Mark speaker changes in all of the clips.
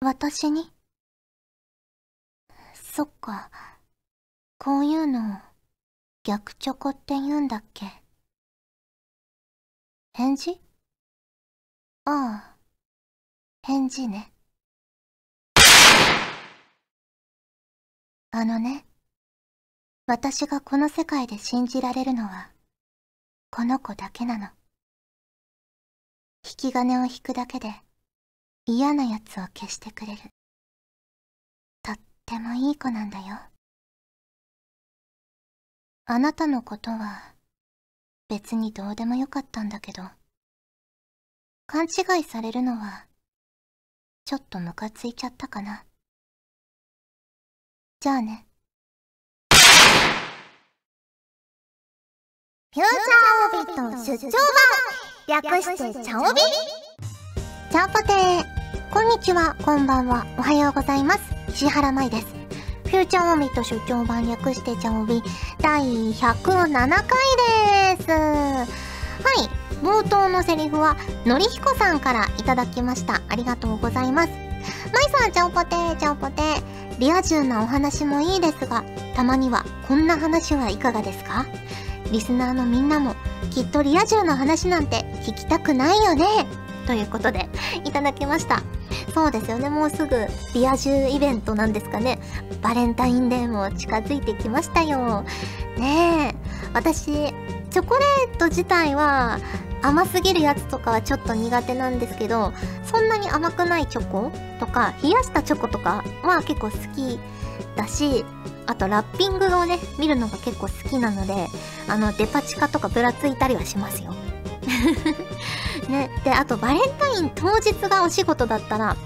Speaker 1: 私に？そっか。こういうのを逆チョコって言うんだっけ？返事？ああ、返事ね。あのね、私がこの世界で信じられるのは、この子だけなの。引き金を引くだけで嫌な奴を消してくれる。とってもいい子なんだよ。あなたのことは別にどうでもよかったんだけど、勘違いされるのはちょっとムカついちゃったかな。じゃあね。
Speaker 2: フューチャーオビット出張版略してチャオビ
Speaker 1: チャオポテーこんにちは、こんばんは、おはようございます。石原舞です。フューチャーオビット出張版略してチャオビ第107回です。はい、冒頭のセリフはのりひこさんからいただきました。ありがとうございます。まいさん、チャオポテー、チャオポテー。リア充なお話もいいですが、たまにはこんな話はいかがですか？リスナーのみんなもきっとリア充の話なんて聞きたくないよねということでいただきました。そうですよね。もうすぐリア充イベントなんですかね。バレンタインデーも近づいてきましたよ。ねえ。私チョコレート自体は甘すぎるやつとかはちょっと苦手なんですけどそんなに甘くないチョコとか冷やしたチョコとかは結構好きだしあとラッピングをね見るのが結構好きなのであのデパ地下とかぶらついたりはしますよ。ねであとバレンタイン当日がお仕事だったら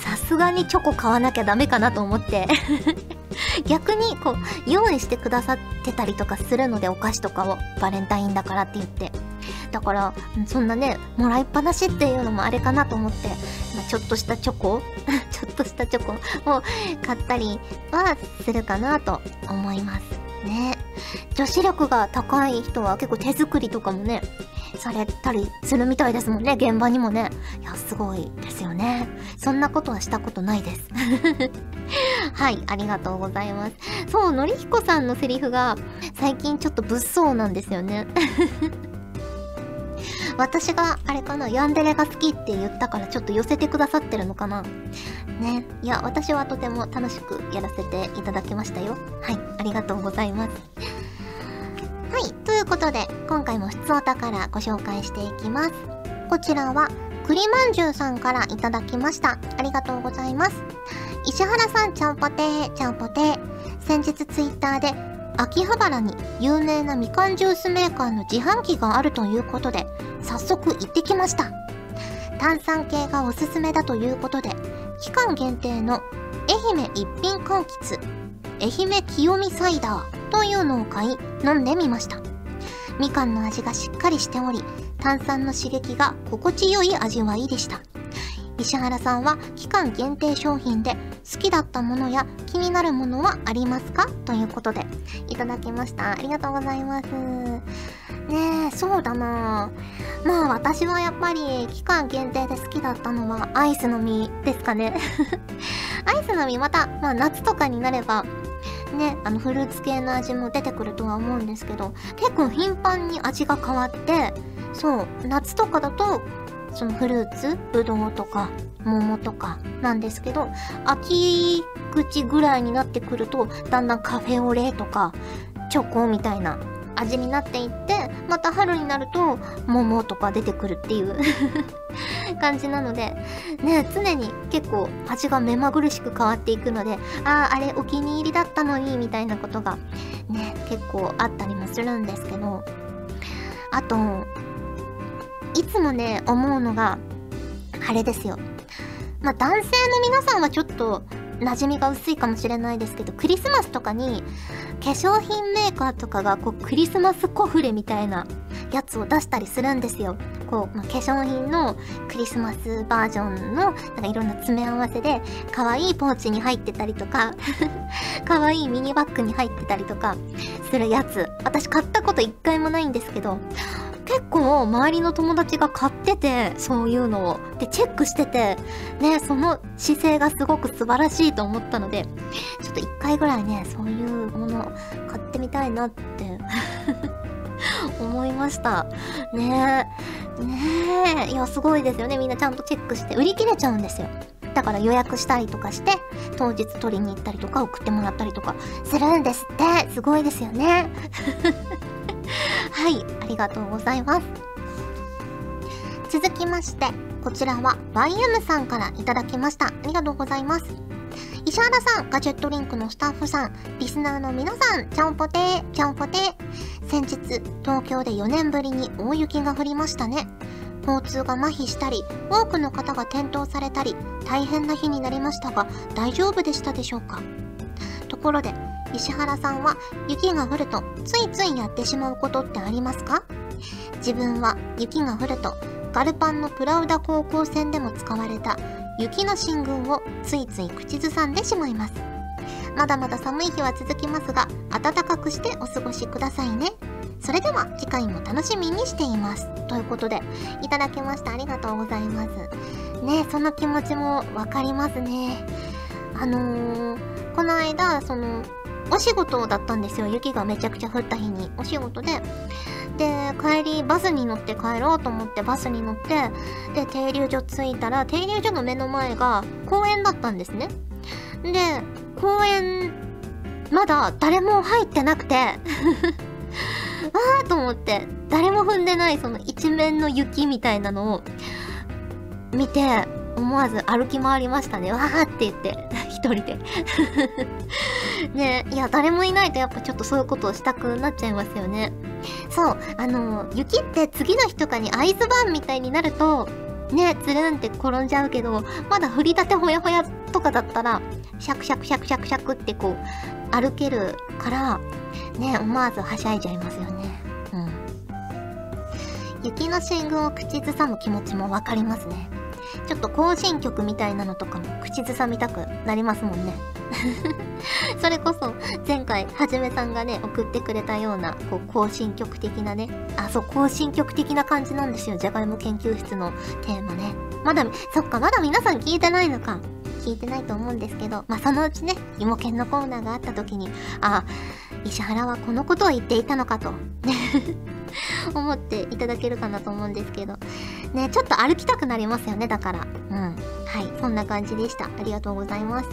Speaker 1: さすがにチョコ買わなきゃダメかなと思って。逆にこう用意してくださってたりとかするのでお菓子とかをバレンタインだからって言って。だからそんなねもらいっぱなしっていうのもあれかなと思って、ま、ちょっとしたチョコ ちょっとしたチョコを買ったりはするかなと思いますね。女子力が高い人は結構手作りとかもねされたりするみたいですもんね現場にもね。いやすごいですよね。そんなことはしたことないです。はいありがとうございます。そうのりひこさんのセリフが最近ちょっと物騒なんですよね。私があれかなヤンデレが好きって言ったからちょっと寄せてくださってるのかな。ねいや私はとても楽しくやらせていただきましたよ。はいありがとうございます。はい。ということで今回も質お宝ご紹介していきます。こちらは栗まんじゅうさんからいただきました。ありがとうございます。石原さんちゃんぽてーちゃんぽてー。先日ツイッターで秋葉原に有名なみかんジュースメーカーの自販機があるということで早速行ってきました。炭酸系がおすすめだということで期間限定の愛媛一品柑橘愛媛清見サイダー。というのを買い飲んでみました。みかんの味がしっかりしており炭酸の刺激が心地よい味わいでした。石原さんは期間限定商品で好きだったものや気になるものはありますか？ということでいただきました。ありがとうございます。ねえそうだな。まあ私はやっぱり期間限定で好きだったのはアイスの実ですかね。アイスの実また、まあ、夏とかになればね、あのフルーツ系の味も出てくるとは思うんですけど結構頻繁に味が変わってそう夏とかだとそのフルーツぶどうとか桃とかなんですけど秋口ぐらいになってくるとだんだんカフェオレとかチョコみたいな味になっていってまた春になると桃とか出てくるっていう 感じなのでね常に結構味が目まぐるしく変わっていくのであああれお気に入りだったのにみたいなことがね結構あったりもするんですけどあといつもね思うのがあれですよ。まあ男性の皆さんはちょっと馴染みが薄いかもしれないですけどクリスマスとかに化粧品メーカーとかがこうクリスマスコフレみたいなやつを出したりするんですよ。こう、まあ、化粧品のクリスマスバージョンのなんかいろんな詰め合わせで可愛いポーチに入ってたりとか 可愛いミニバッグに入ってたりとかするやつ私買ったこと一回もないんですけど結構周りの友達が買ってて、そういうのを。で、チェックしてて、ね、その姿勢がすごく素晴らしいと思ったので、ちょっと一回ぐらいね、そういうもの買ってみたいなって 思いました。ねえ。ねえ。いや、すごいですよね。みんなちゃんとチェックして、売り切れちゃうんですよ。だから予約したりとかして、当日取りに行ったりとか送ってもらったりとかするんですって。すごいですよね。はい、ありがとうございます。続きまして、こちらは YM さんからいただきました。ありがとうございます。石原さん、ガジェットリンクのスタッフさん、リスナーの皆さん、ちゃんぽてー、ちゃんぽてー。先日、東京で4年ぶりに大雪が降りましたね。交通が麻痺したり、多くの方が転倒されたり、大変な日になりましたが、大丈夫でしたでしょうか？ところで、石原さんは雪が降るとついついやってしまうことってありますか？自分は雪が降るとガルパンのプラウダ高校戦でも使われた雪の進軍をついつい口ずさんでしまいます。まだまだ寒い日は続きますが、暖かくしてお過ごしくださいね。それでは次回も楽しみにしています。ということで、いただきました。ありがとうございます。ねその気持ちもわかりますね。あのー、この間、その、お仕事だったんですよ。雪がめちゃくちゃ降った日に。お仕事で。で、帰り、バスに乗って帰ろうと思ってバスに乗って、で、停留所着いたら、停留所の目の前が公園だったんですね。で、公園、まだ誰も入ってなくて あーと思って、誰も踏んでないその一面の雪みたいなのを見て、思わず歩き回りましたね。わーって言って、一人で ねいや、誰もいないとやっぱちょっとそういうことをしたくなっちゃいますよね。そう、あの、雪って次の日とかにアイスバーンみたいになると、ね、つるんって転んじゃうけど、まだ降りたてほやほやとかだったら、シャクシャクシャクシャクシャクってこう、歩けるから、ね、思わずはしゃいじゃいますよね。うん。雪の進軍を口ずさむ気持ちもわかりますね。ちょっと行進曲みたいなのとかも口ずさみたくなりますもんね。それこそ前回はじめさんがね送ってくれたようなこう行進曲的なね。あそう行進曲的な感じなんですよ。じゃがいも研究室のテーマね。まだそっかまだ皆さん聞いてないのか。聞いてないと思うんですけどまあそのうちね芋犬のコーナーがあった時にあ石原はこのことを言っていたのかと。ね。思っていただけるかなと思うんですけど。ね、ちょっと歩きたくなりますよね、だから。うん。はい、そんな感じでした。ありがとうございます。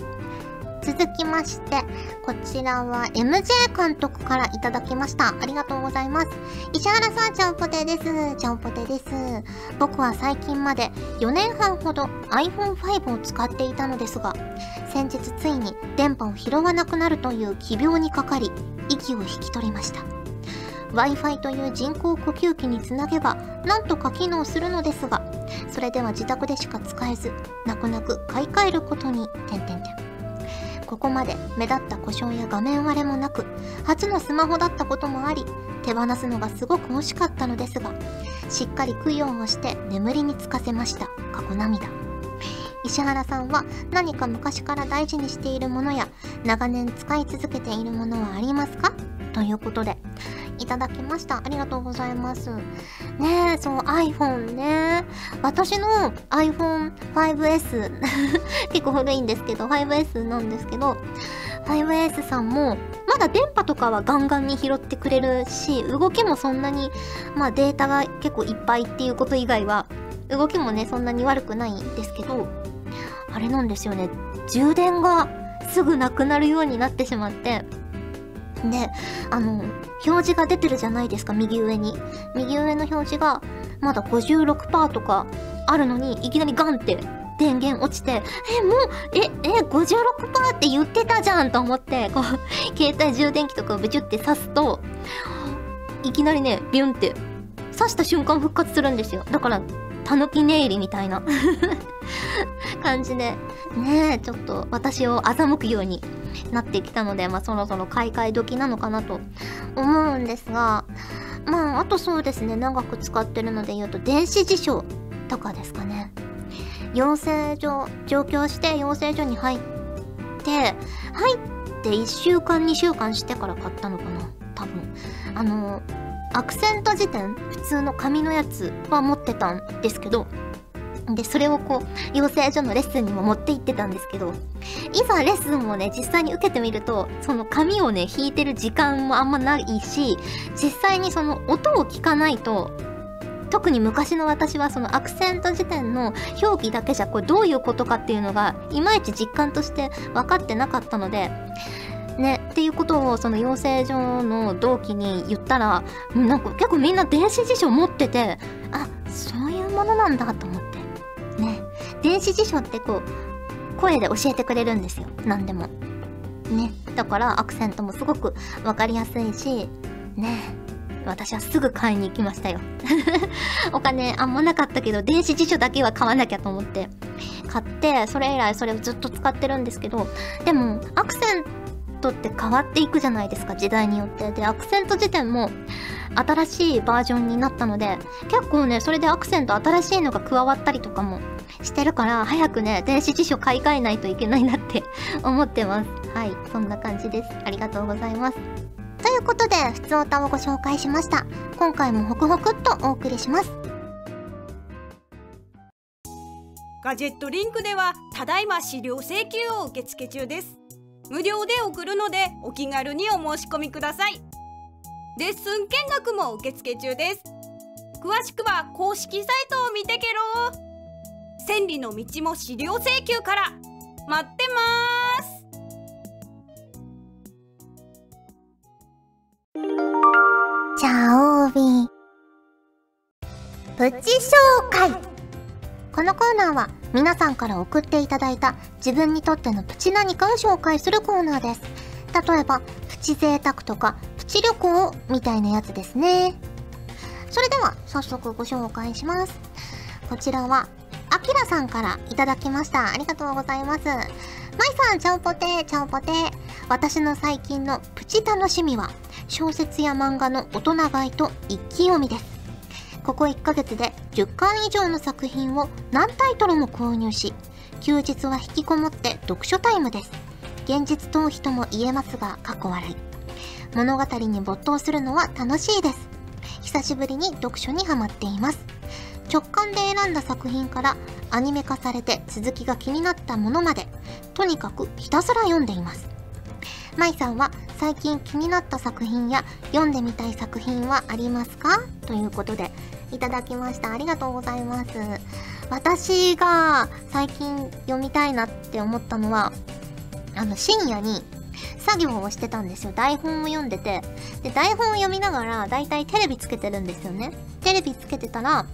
Speaker 1: 続きまして、こちらは MJ 監督からいただきました。ありがとうございます。石原さん、ちゃんぽてです。ちゃんぽてです。僕は最近まで4年半ほど iPhone5 を使っていたのですが、先日ついに電波を拾わなくなるという奇病にかかり、息を引き取りました。Wi-Fi という人工呼吸器につなげばなんとか機能するのですがそれでは自宅でしか使えず泣く泣く買い替えることに点々点ここまで目立った故障や画面割れもなく初のスマホだったこともあり手放すのがすごく惜しかったのですがしっかり供養をして眠りにつかせました。過去涙。石原さんは何か昔から大事にしているものや長年使い続けているものはありますか？ということでただきました。ありがとうございます。ねえ、そう、iPhone ね。私の iPhone 5S 結構古いんですけど、5S なんですけど、5S さんも、まだ電波とかはガンガンに拾ってくれるし、動きもそんなに、まあデータが結構いっぱいっていうこと以外は、動きもね、そんなに悪くないんですけど、あれなんですよね、充電がすぐなくなるようになってしまって、で、あの、表示が出てるじゃないですか、右上に。右上の表示が、まだ56%とかあるのに、いきなりガンって電源落ちて、え、もう、え、え、56%って言ってたじゃんと思って、こう、携帯充電器とかをブチュって刺すと、いきなりね、ビュンって、刺した瞬間復活するんですよ。だから、たぬき寝入りみたいな 感じで、ねえ、ちょっと私を欺くようになってきたので、まあそろそろ買い替え時なのかなと思うんですが、まああとそうですね、長く使ってるので言うと電子辞書とかですかね。養成所、上京して養成所に入って、入って1週間2週間してから買ったのかな多分。あの、
Speaker 3: アクセント辞典普通の紙のやつは持ってたんですけどでそれをこう養成所のレッスンにも持って行ってたんですけどいざレッスンをね実際に受けてみるとその紙をね弾いてる時間もあんまないし実際にその音を聞かないと特に昔の私はそのアクセント辞典の表記だけじゃこれどういうことかっていうのがいまいち実感として分かってなかったのでね、っていうことをその養成所の同期に言ったらなんか結構みんな電子辞書持っててあそういうものなんだと思って。ね。電子辞書ってこう声で教えてくれるんですよ。何でも。ね。だからアクセントもすごく分かりやすいしね。私はすぐ買いに行きましたよ。お金あんまなかったけど電子辞書だけは買わなきゃと思って買ってそれ以来それをずっと使ってるんですけどでもアクセントって変わっていくじゃないですか時代によって。でアクセント辞典も新しいバージョンになったので結構ねそれでアクセント新しいのが加わったりとかもしてるから早くね電子辞書買い替えないといけないなって 思ってます。はいそんな感じです。ありがとうございます。
Speaker 1: ということでふつおたをご紹介しました。今回もホクホクっとお送りします。
Speaker 4: ガジェットリンクではただいま資料請求を受付中です。無料で送るのでお気軽にお申し込みください。レッスン見学も受付中です。詳しくは公式サイトを見てけろ。千里の道も資料請求から。待ってます。
Speaker 1: チャオビプチ紹介。このコーナーは皆さんから送っていただいた自分にとってのプチ何かを紹介するコーナーです。例えばプチ贅沢とかプチ旅行みたいなやつですね。それでは早速ご紹介します。こちらはあきらさんからいただきました。ありがとうございます。まいさんちゃんぽてーちゃんぽて私の最近のプチ楽しみは小説や漫画の大人買いと一気読みです。ここ1ヶ月で10巻以上の作品を何タイトルも購入し休日は引きこもって読書タイムです。現実逃避とも言えますが過去笑い。物語に没頭するのは楽しいです。久しぶりに読書にハマっています。直感で選んだ作品からアニメ化されて続きが気になったものまでとにかくひたすら読んでいます。まいさんは最近気になった作品や読んでみたい作品はありますか？ということでいただきました。ありがとうございます。私が最近読みたいなって思ったのはあの深夜に作業をしてたんですよ。台本を読んでて。で台本を読みながらだいたいテレビつけてるんですよね。テレビつけてたら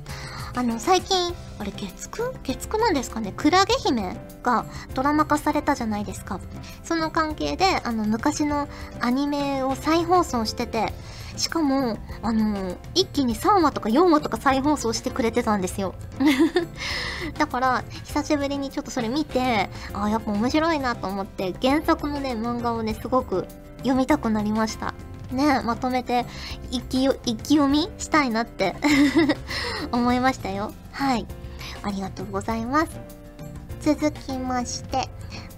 Speaker 1: あの最近あれ月9月9なんですかね。クラゲ姫がドラマ化されたじゃないですか。その関係であの昔のアニメを再放送しててしかもあの一気に3話とか4話とか再放送してくれてたんですよ。だから久しぶりにちょっとそれ見てああやっぱ面白いなと思って原作のね漫画をねすごく読みたくなりました。ねまとめて一気一気読みしたいなって 思いましたよ。はい。ありがとうございます。続きまして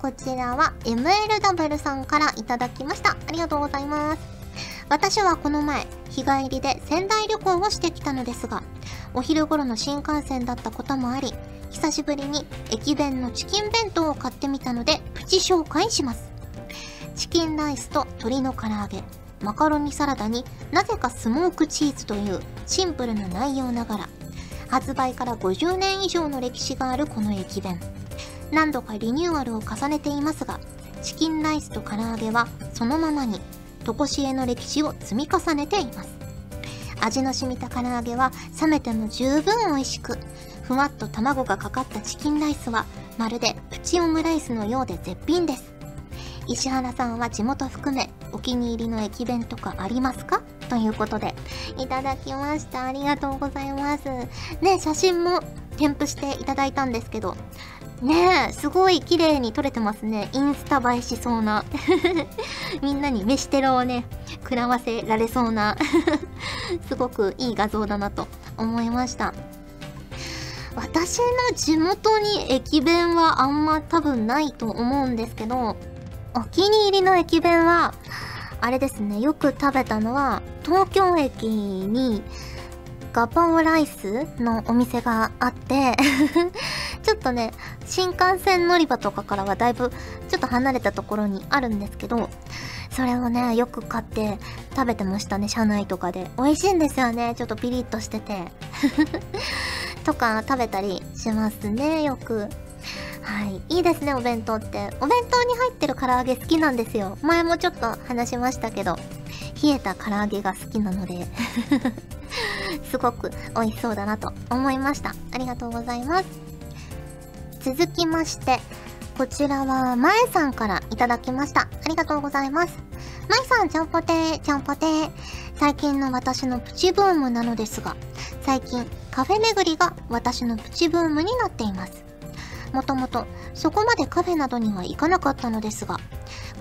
Speaker 1: こちらは MLW さんからいただきました。ありがとうございます。私はこの前日帰りで仙台旅行をしてきたのですがお昼頃の新幹線だったこともあり久しぶりに駅弁のチキン弁当を買ってみたのでプチ紹介します。チキンライスと鶏の唐揚げマカロニサラダになぜかスモークチーズというシンプルな内容ながら発売から50年以上の歴史があるこの駅弁。何度かリニューアルを重ねていますがチキンライスと唐揚げはそのままに。常しえの歴史を積み重ねています。味の染みた唐揚げは冷めても十分美味しくふわっと卵がかかったチキンライスはまるでプチオムライスのようで絶品です。石原さんは地元含めお気に入りの駅弁とかありますか？ということでいただきました。ありがとうございます。ね写真も添付していただいたんですけどねえすごい綺麗に撮れてますね。インスタ映えしそうな。みんなに飯テロをね食らわせられそうな。すごくいい画像だなと思いました。私の地元に駅弁はあんま多分ないと思うんですけどお気に入りの駅弁はあれですね、よく食べたのは、東京駅に、ガパオライスのお店があってちょっとね、新幹線乗り場とかからはだいぶちょっと離れたところにあるんですけど、それをね、よく買って食べてましたね、車内とかで。美味しいんですよね、ちょっとピリッとしてて。とか食べたりしますね、よく。はい。いいですね、お弁当って。お弁当に入ってる唐揚げ好きなんですよ。前もちょっと話しましたけど、冷えた唐揚げが好きなので すごく美味しそうだなと思いました。ありがとうございます。続きまして、こちらは、まえさんからいただきました。ありがとうございます。まえさん、ちゃんぽてー、ちゃんぽてー。最近の私のプチブームなのですが、最近、カフェ巡りが私のプチブームになっています。もともと、そこまでカフェなどには行かなかったのですが、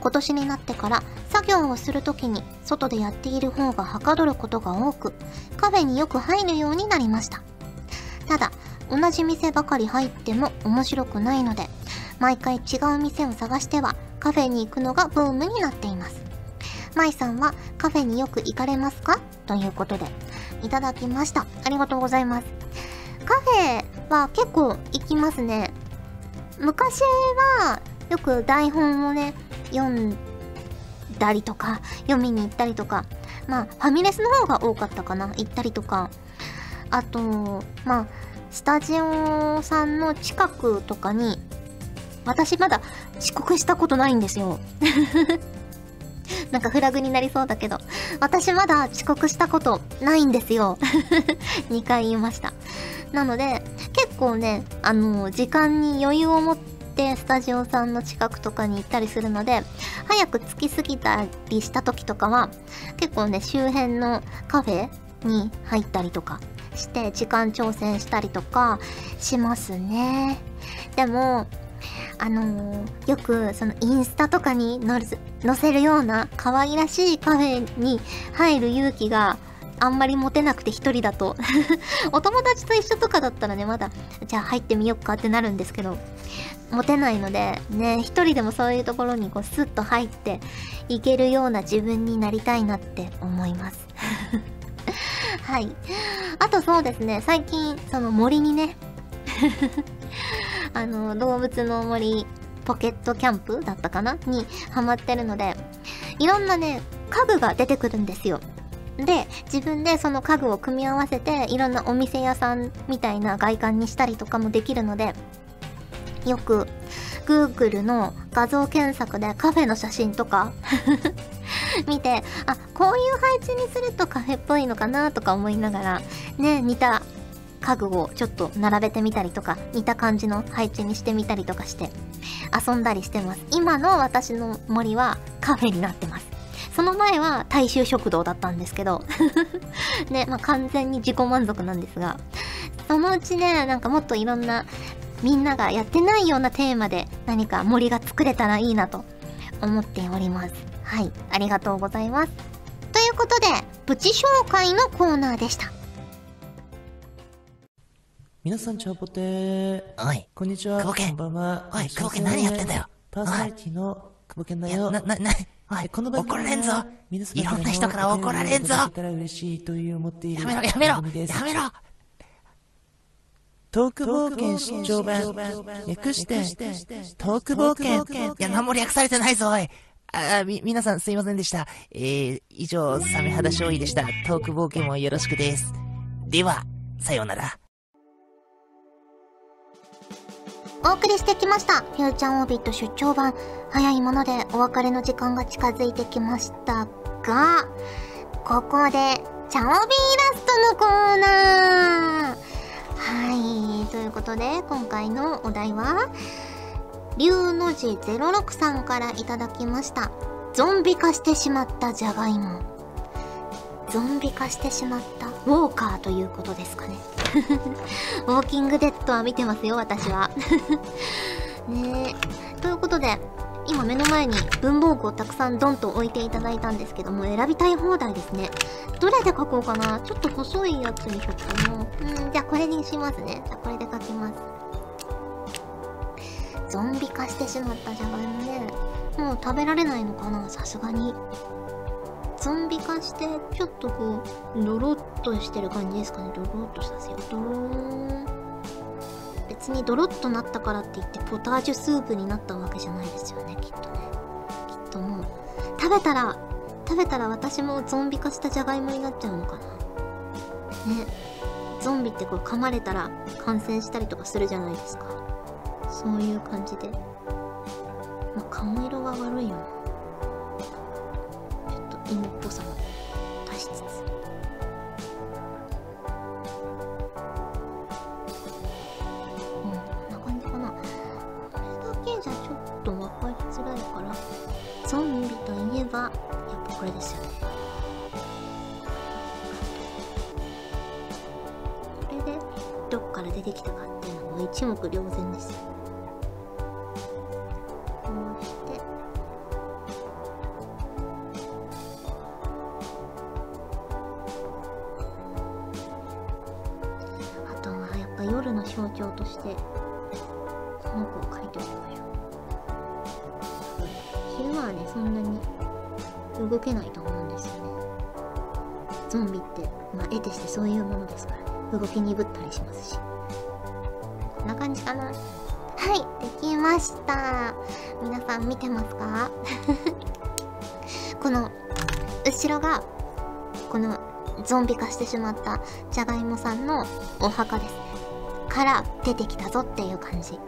Speaker 1: 今年になってから作業をするときに外でやっている方がはかどることが多く、カフェによく入るようになりました。ただ、同じ店ばかり入っても面白くないので、毎回違う店を探してはカフェに行くのがブームになっています。舞さんはカフェによく行かれますか？ということで、いただきました。ありがとうございます。カフェは結構行きますね。昔はよく台本をね、読んだりとか、読みに行ったりとか、まあ、ファミレスの方が多かったかな、行ったりとか、あと、まあ、スタジオさんの近くとかに、私まだ遅刻したことないんですよ。なんかフラグになりそうだけど、私まだ遅刻したことないんですよ。2回言いました。なので、結構ね、あの、時間に余裕を持ってスタジオさんの近くとかに行ったりするので、早く着きすぎたりした時とかは、結構ね、周辺のカフェに入ったりとかして時間調整したりとかしますね。でも、あのー、よくそのインスタとかに載せるような可愛らしいカフェに入る勇気があんまり持てなくて一人だと お友達と一緒とかだったらね、まだ、じゃあ入ってみよっかってなるんですけど、持てないので、ね、一人でもそういうところにこうスッと入っていけるような自分になりたいなって思います はい。あとそうですね、最近、その森にね あの、動物の森ポケットキャンプだったかな？にハマってるので、いろんなね、家具が出てくるんですよ。で、自分でその家具を組み合わせて、いろんなお店屋さんみたいな外観にしたりとかもできるので、よく、Google の画像検索でカフェの写真とか 見て、あ、こういう配置にするとカフェっぽいのかなとか思いながら、ね、似た家具をちょっと並べてみたりとか、似た感じの配置にしてみたりとかして、遊んだりしてます。今の私の森はカフェになってます。その前は大衆食堂だったんですけど ね、まあ、完全に自己満足なんですが、そのうちね、なんかもっといろんなみんながやってないようなテーマで何か森が作れたらいいなと思っております。はい、ありがとうございます。ということで、プチ紹介のコーナーでした。
Speaker 5: 皆さん、チャオポテー。
Speaker 6: おい。
Speaker 5: こんにちは。
Speaker 6: 久保健。
Speaker 5: こんばんは。
Speaker 6: おい、久保健何やってんだよ。
Speaker 5: パーソナリティの久保健だよ。
Speaker 6: な、な、な、おい、
Speaker 5: この番組
Speaker 6: 怒られんぞ。いろんな人から怒られんぞ。
Speaker 5: やめろ、
Speaker 6: やめろ、やめろ。
Speaker 5: トーク冒険出張版。略して、トーク冒険。
Speaker 6: いや、何も略されてないぞ、おい。あ、み、皆さんすいませんでした。えー、以上、サメ肌勝利でした。トーク冒険もよろしくです。では、さようなら。
Speaker 2: お送りしてきました。フューチャーオービット出張版。早いものでお別れの時間が近づいてきましたが、ここで、チャオビーイラストのコーナーはい、ということで、今回のお題は、龍の字06さんからいただきました。ゾンビ化してしまったじゃがいも。ゾンビ化してしまったウォーカーということですかね。ウォーキングデッドは見てますよ、私は。ねえ。ということで、今目の前に文房具をたくさんドンと置いていただいたんですけども、選びたい放題ですね。どれで書こうかな？ちょっと細いやつにしよっかな。うん、じゃあこれにしますね。じゃあこれで書きます。ゾンビ化してしまったじゃがいもね。もう食べられないのかなさすがに。
Speaker 1: ゾンビ化してちょっとこうドロッとしてる感じですかね。ドロッとさせようドローン別にドロッとなったからって言ってポタージュスープになったわけじゃないですよねきっとね。きっともう。食べたら食べたら私もゾンビ化したじゃがいもになっちゃうのかな。ね。ゾンビってこう噛まれたら感染したりとかするじゃないですか。そういう感じで。まあ顔色が悪いよなちょっと芋っぽさも出しつつ。うんこんな感じかな。これだけじゃちょっと分かりづらいから。ゾンビといえばやっぱこれですよね。これでどっから出てきたかっていうのも一目瞭然ですよ。得てしてそういうものですからね動き鈍ったりしますし。こんな感じかな。はいできました。皆さん見てますか？この後ろがこのゾンビ化してしまったじゃがいもさんのお墓です。ねから出てきたぞっていう感じ。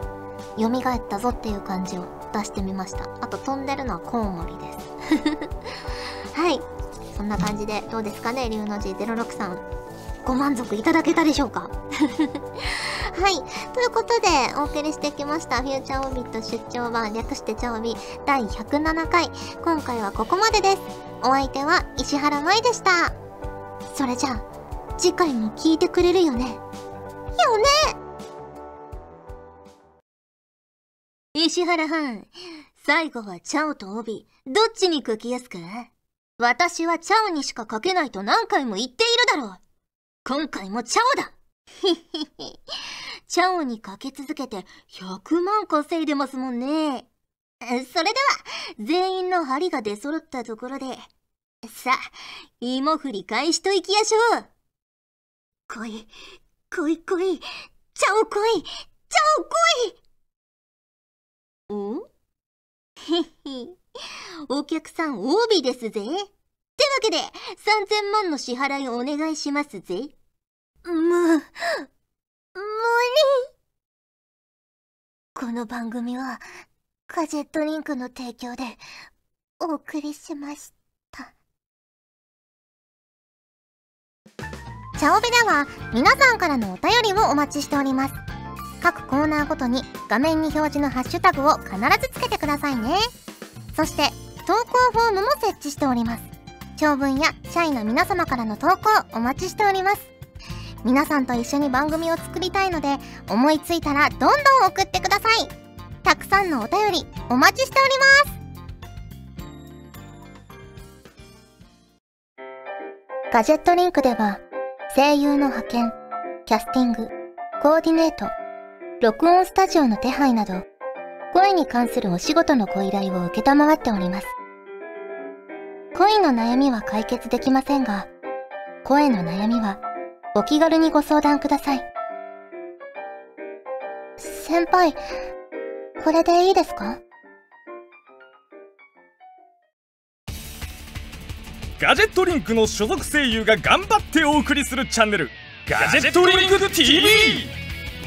Speaker 1: 蘇ったぞっていう感じを出してみました。あと飛んでるのはコウモリです。はい。そんな感じでどうですかね龍の字06さんご満足いただけたでしょうか？はい。ということで、お送りしてきました、フューチャーオービット出張版略してチャオビ第107回。今回はここまでです。お相手は石原舞でした。それじゃあ、次回も聞いてくれるよね？よね石原藩、最後はチャオとオビ、どっちに書きやすか私はチャオにしか書けないと何回も言っているだろう。今回もチャオだひひひ。チャオにかけ続けて100万稼いでますもんね。それでは、全員の針が出揃ったところで、さあ、芋振り返しといきやしょう。来い、来い来い、チャオ来い、チャオ来いおへへ、お客さん OB ですぜ。ってわけで、3000万の支払いをお願いしますぜ。む、無理。この番組は、ガジェットリンクの提供でお送りしました。チャオベでは皆さんからのお便りをお待ちしております。各コーナーごとに画面に表示のハッシュタグを必ずつけてくださいね。そして、投稿フォームも設置しております。長文や社員の皆様からの投稿お待ちしております。皆さんと一緒に番組を作りたいので、思いついたらどんどん送ってください。たくさんのお便りお待ちしております。ガジェットリンクでは、声優の派遣、キャスティング、コーディネート、録音スタジオの手配など、声に関するお仕事のご依頼を受けたまっております。恋の悩みは解決できませんが、声の悩みはお気軽にご相談ください。先輩、これでいいですか？
Speaker 7: ガジェットリンクの所属声優が頑張ってお送りするチャンネルガジェットリンク TV